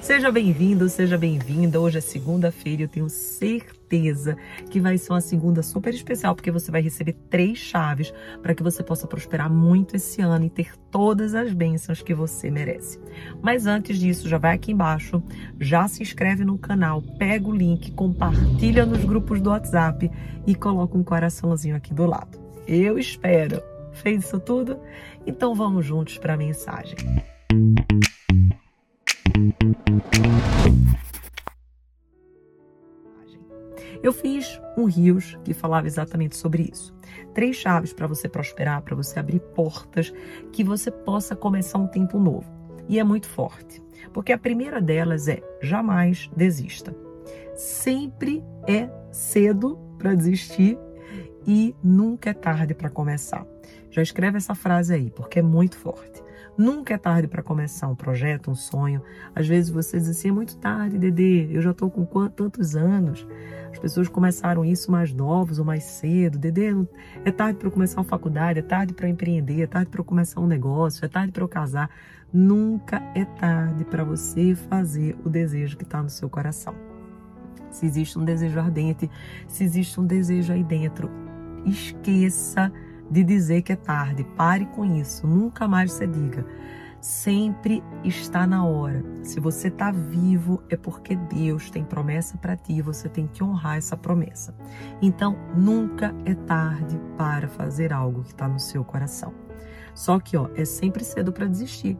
Seja bem-vindo, seja bem-vinda. Hoje é segunda-feira e eu tenho certeza que vai ser uma segunda super especial, porque você vai receber três chaves para que você possa prosperar muito esse ano e ter todas as bênçãos que você merece. Mas antes disso, já vai aqui embaixo, já se inscreve no canal, pega o link, compartilha nos grupos do WhatsApp e coloca um coraçãozinho aqui do lado. Eu espero. Fez isso tudo? Então vamos juntos para a mensagem. Eu fiz um rios que falava exatamente sobre isso. Três chaves para você prosperar, para você abrir portas, que você possa começar um tempo novo. E é muito forte, porque a primeira delas é jamais desista. Sempre é cedo para desistir e nunca é tarde para começar. Já escreve essa frase aí, porque é muito forte. Nunca é tarde para começar um projeto, um sonho. Às vezes você diz assim: é muito tarde, Dedê, eu já estou com tantos anos. As pessoas começaram isso mais novos ou mais cedo. Dedê, é tarde para eu começar uma faculdade, é tarde para eu empreender, é tarde para eu começar um negócio, é tarde para eu casar. Nunca é tarde para você fazer o desejo que está no seu coração. Se existe um desejo ardente, se existe um desejo aí dentro, esqueça de dizer que é tarde. Pare com isso. Nunca mais você diga. Sempre está na hora. Se você está vivo, é porque Deus tem promessa para ti você tem que honrar essa promessa. Então, nunca é tarde para fazer algo que está no seu coração. Só que, ó, é sempre cedo para desistir.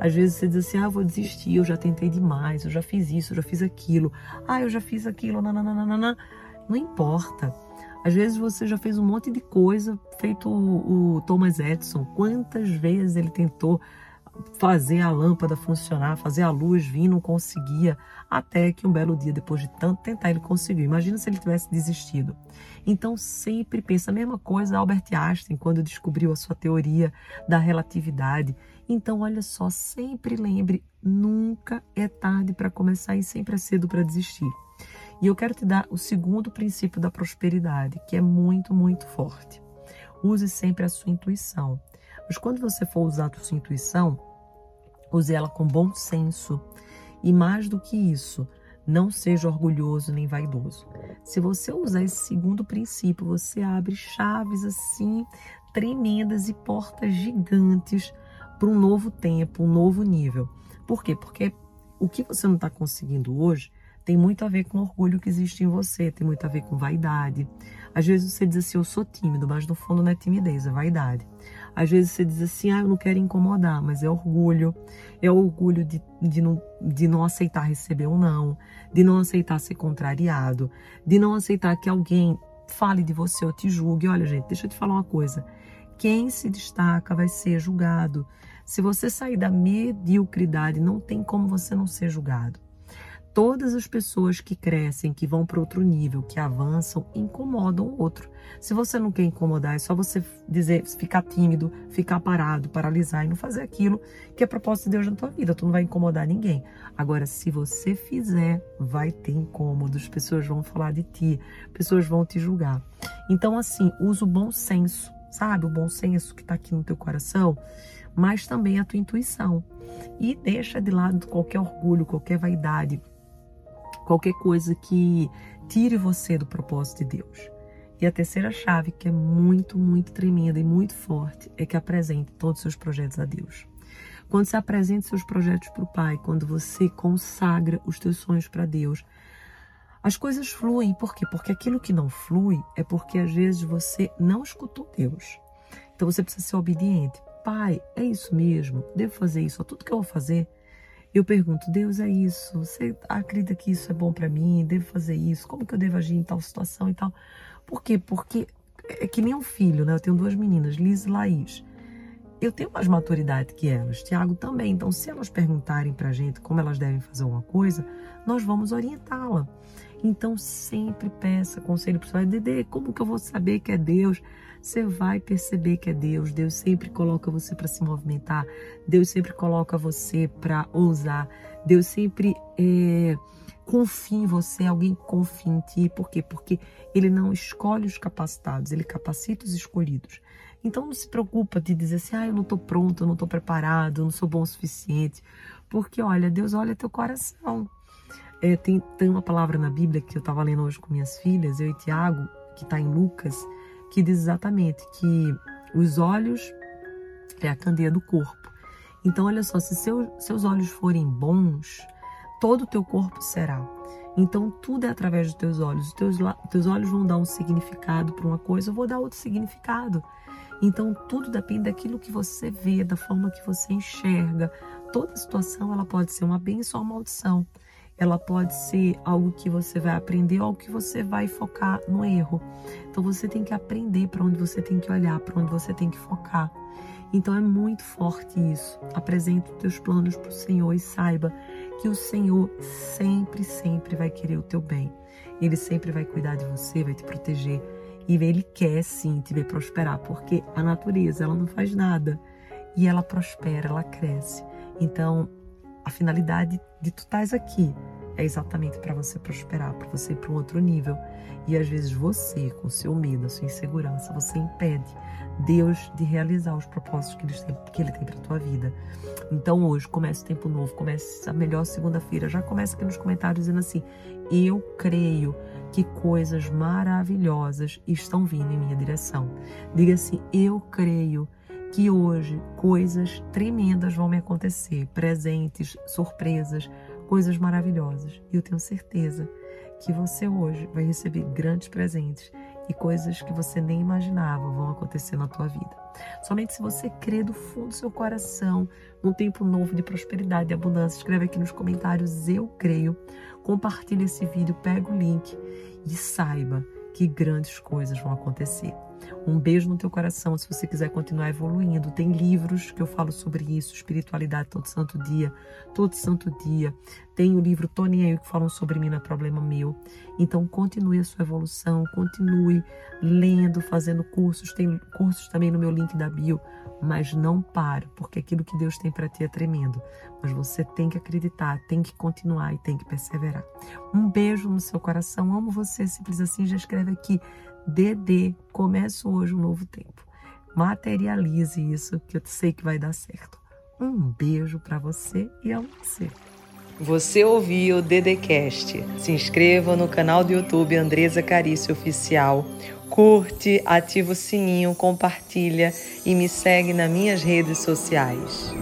Às vezes você diz assim: ah, vou desistir, eu já tentei demais, eu já fiz isso, eu já fiz aquilo, ah, eu já fiz aquilo, nananana. Não importa. Às vezes você já fez um monte de coisa, feito o, o Thomas Edison. Quantas vezes ele tentou fazer a lâmpada funcionar, fazer a luz vir, não conseguia, até que um belo dia, depois de tanto tentar, ele conseguiu. Imagina se ele tivesse desistido. Então, sempre pensa a mesma coisa Albert Einstein, quando descobriu a sua teoria da relatividade. Então, olha só, sempre lembre, nunca é tarde para começar e sempre é cedo para desistir. E eu quero te dar o segundo princípio da prosperidade, que é muito, muito forte. Use sempre a sua intuição. Mas quando você for usar a sua intuição, use ela com bom senso. E mais do que isso, não seja orgulhoso nem vaidoso. Se você usar esse segundo princípio, você abre chaves assim tremendas e portas gigantes para um novo tempo, um novo nível. Por quê? Porque o que você não está conseguindo hoje, tem muito a ver com o orgulho que existe em você, tem muito a ver com vaidade. Às vezes você diz assim, eu sou tímido, mas no fundo não é timidez, é vaidade. Às vezes você diz assim, ah, eu não quero incomodar, mas é orgulho. É orgulho de, de, não, de não aceitar receber um não, de não aceitar ser contrariado, de não aceitar que alguém fale de você ou te julgue. Olha, gente, deixa eu te falar uma coisa. Quem se destaca vai ser julgado. Se você sair da mediocridade, não tem como você não ser julgado todas as pessoas que crescem, que vão para outro nível, que avançam, incomodam o outro. Se você não quer incomodar, é só você dizer, ficar tímido, ficar parado, paralisar e não fazer aquilo que é propósito de Deus na tua vida. Tu não vai incomodar ninguém. Agora, se você fizer, vai ter incômodos, pessoas vão falar de ti, pessoas vão te julgar. Então, assim, usa o bom senso, sabe? O bom senso que está aqui no teu coração, mas também a tua intuição. E deixa de lado qualquer orgulho, qualquer vaidade, qualquer coisa que tire você do propósito de Deus. E a terceira chave, que é muito, muito tremenda e muito forte, é que apresente todos os seus projetos a Deus. Quando você apresenta seus projetos para o Pai, quando você consagra os teus sonhos para Deus, as coisas fluem. Por quê? Porque aquilo que não flui é porque às vezes você não escutou Deus. Então você precisa ser obediente. Pai, é isso mesmo? Devo fazer isso? Tudo que eu vou fazer eu pergunto, Deus é isso? Você acredita que isso é bom para mim? Devo fazer isso? Como que eu devo agir em tal situação e tal? Por quê? Porque é que nem um filho, né? Eu tenho duas meninas, Liz e Laís. Eu tenho mais maturidade que elas, Tiago também. Então, se elas perguntarem pra gente como elas devem fazer uma coisa, nós vamos orientá-la. Então, sempre peça conselho para o seu Dede, como que eu vou saber que é Deus? você vai perceber que é Deus. Deus sempre coloca você para se movimentar. Deus sempre coloca você para ousar. Deus sempre é, confia em você, alguém confia em ti. Por quê? Porque Ele não escolhe os capacitados, Ele capacita os escolhidos. Então não se preocupa de dizer assim, ah, eu não estou pronto, eu não estou preparado, eu não sou bom o suficiente. Porque, olha, Deus olha teu coração. É, tem, tem uma palavra na Bíblia que eu estava lendo hoje com minhas filhas, eu e Tiago, que está em Lucas, que diz exatamente que os olhos é a candeia do corpo. Então, olha só, se seu, seus olhos forem bons, todo o teu corpo será. Então, tudo é através dos teus olhos. Os teus, teus olhos vão dar um significado para uma coisa, eu vou dar outro significado. Então, tudo depende daquilo que você vê, da forma que você enxerga. Toda situação ela pode ser uma bênção ou uma maldição ela pode ser algo que você vai aprender ou que você vai focar no erro. Então você tem que aprender para onde você tem que olhar, para onde você tem que focar. Então é muito forte isso. Apresente os teus planos para o Senhor e saiba que o Senhor sempre, sempre vai querer o teu bem. Ele sempre vai cuidar de você, vai te proteger. E ele quer sim te ver prosperar, porque a natureza ela não faz nada e ela prospera, ela cresce. Então a finalidade de tu estás aqui é exatamente para você prosperar, para você ir para um outro nível. E às vezes você, com seu medo, a sua insegurança, você impede Deus de realizar os propósitos que ele tem, que ele tem para tua vida. Então hoje comece o tempo novo, comece a melhor segunda-feira. Já começa aqui nos comentários dizendo assim: "Eu creio que coisas maravilhosas estão vindo em minha direção". Diga assim: "Eu creio que hoje coisas tremendas vão me acontecer, presentes, surpresas, coisas maravilhosas. E eu tenho certeza que você hoje vai receber grandes presentes e coisas que você nem imaginava vão acontecer na tua vida. Somente se você crê do fundo do seu coração num tempo novo de prosperidade e abundância, escreve aqui nos comentários eu creio. Compartilhe esse vídeo, pega o link e saiba que grandes coisas vão acontecer. Um beijo no teu coração se você quiser continuar evoluindo. Tem livros que eu falo sobre isso, espiritualidade todo santo dia, todo santo dia. Tem o livro Tony e eu que falam sobre mim, não é problema meu. Então continue a sua evolução, continue lendo, fazendo cursos. Tem cursos também no meu link da bio, mas não pare, porque aquilo que Deus tem para ti é tremendo. Mas você tem que acreditar, tem que continuar e tem que perseverar. Um beijo no seu coração. Amo você, simples assim. Já escreve aqui DD, começa hoje um novo tempo. Materialize isso, que eu sei que vai dar certo. Um beijo para você e a você. Você ouviu o Dedecast. Se inscreva no canal do YouTube Andresa Carício Oficial. Curte, ativa o sininho, compartilha e me segue nas minhas redes sociais.